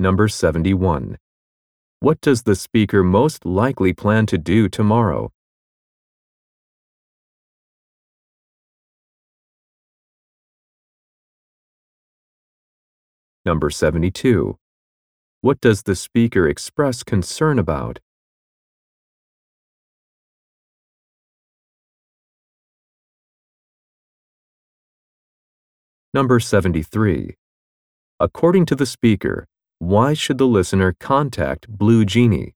Number 71. What does the speaker most likely plan to do tomorrow? Number 72. What does the speaker express concern about? Number 73. According to the speaker, why should the listener contact Blue Genie?